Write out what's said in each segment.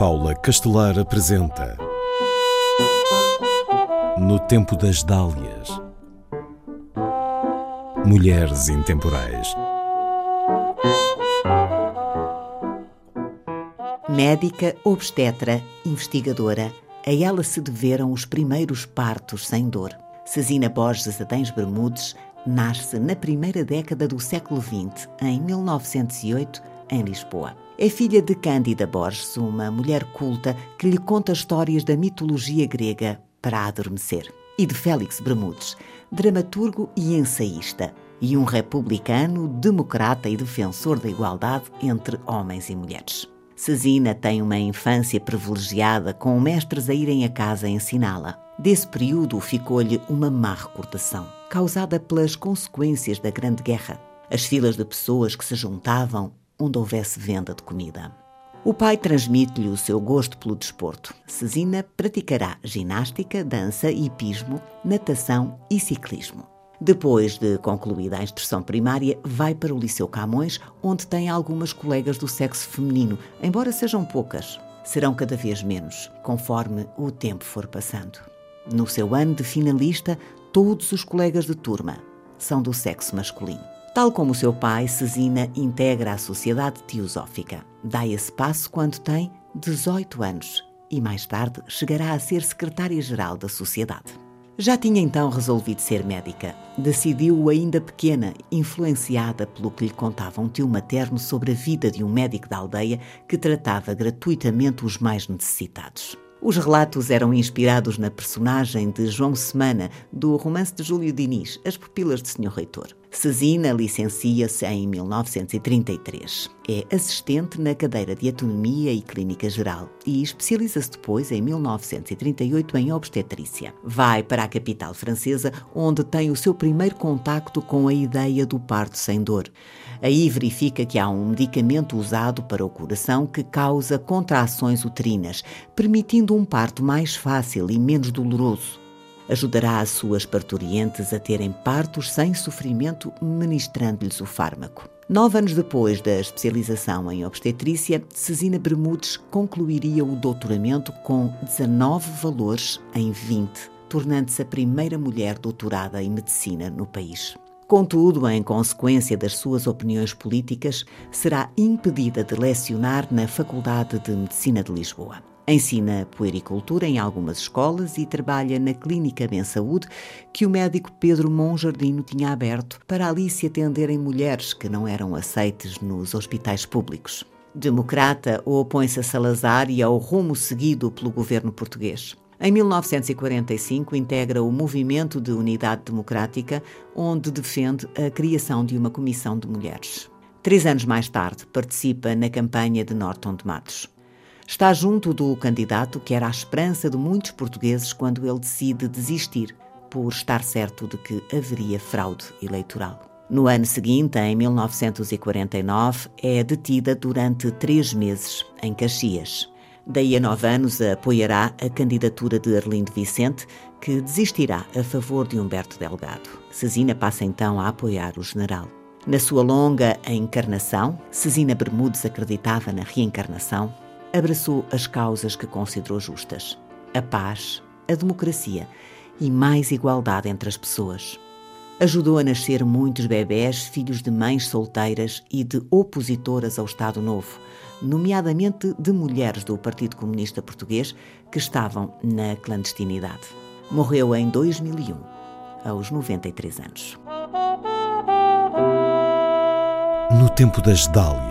Paula Castelar apresenta No Tempo das Dálias Mulheres Intemporais Médica, obstetra, investigadora, a ela se deveram os primeiros partos sem dor. Cesina Borges Adens Bermudes nasce na primeira década do século XX, em 1908, em Lisboa. É filha de Cândida Borges, uma mulher culta que lhe conta histórias da mitologia grega para adormecer, e de Félix Bermudes, dramaturgo e ensaísta, e um republicano, democrata e defensor da igualdade entre homens e mulheres. Cesina tem uma infância privilegiada, com mestres a irem a casa ensiná-la. Desse período ficou-lhe uma má recordação, causada pelas consequências da Grande Guerra. As filas de pessoas que se juntavam onde houvesse venda de comida. O pai transmite-lhe o seu gosto pelo desporto. Cesina praticará ginástica, dança, hipismo, natação e ciclismo. Depois de concluída a instrução primária, vai para o Liceu Camões, onde tem algumas colegas do sexo feminino, embora sejam poucas. Serão cada vez menos, conforme o tempo for passando. No seu ano de finalista, todos os colegas de turma são do sexo masculino. Tal como seu pai, Cesina integra a Sociedade Teosófica. Dá esse passo quando tem 18 anos e mais tarde chegará a ser secretária-geral da Sociedade. Já tinha então resolvido ser médica. Decidiu-o ainda pequena, influenciada pelo que lhe contava um tio materno sobre a vida de um médico da aldeia que tratava gratuitamente os mais necessitados. Os relatos eram inspirados na personagem de João Semana, do romance de Júlio Diniz, As Pupilas de Senhor Reitor. Cesina licencia-se em 1933. É assistente na cadeira de Atonomia e Clínica Geral e especializa-se depois, em 1938, em obstetrícia. Vai para a capital francesa, onde tem o seu primeiro contacto com a ideia do parto sem dor. Aí verifica que há um medicamento usado para o coração que causa contrações uterinas, permitindo um parto mais fácil e menos doloroso ajudará as suas parturientes a terem partos sem sofrimento, ministrando-lhes o fármaco. Nove anos depois da especialização em obstetrícia, Cesina Bermudes concluiria o doutoramento com 19 valores em 20, tornando-se a primeira mulher doutorada em medicina no país. Contudo, em consequência das suas opiniões políticas, será impedida de lecionar na Faculdade de Medicina de Lisboa. Ensina puericultura em algumas escolas e trabalha na Clínica Bem Saúde que o médico Pedro Monjardino tinha aberto para ali se atenderem mulheres que não eram aceites nos hospitais públicos. Democrata, opõe-se a Salazar e ao rumo seguido pelo governo português. Em 1945, integra o Movimento de Unidade Democrática, onde defende a criação de uma comissão de mulheres. Três anos mais tarde, participa na campanha de Norton de Matos. Está junto do candidato que era a esperança de muitos portugueses quando ele decide desistir, por estar certo de que haveria fraude eleitoral. No ano seguinte, em 1949, é detida durante três meses em Caxias. Daí a nove anos apoiará a candidatura de Arlindo Vicente, que desistirá a favor de Humberto Delgado. Cesina passa então a apoiar o general. Na sua longa encarnação, Cesina Bermudes acreditava na reencarnação abraçou as causas que considerou justas: a paz, a democracia e mais igualdade entre as pessoas. Ajudou a nascer muitos bebés, filhos de mães solteiras e de opositoras ao Estado Novo, nomeadamente de mulheres do Partido Comunista Português que estavam na clandestinidade. Morreu em 2001, aos 93 anos. No tempo das Dálias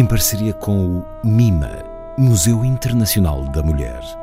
em parceria com o MIMA, Museu Internacional da Mulher.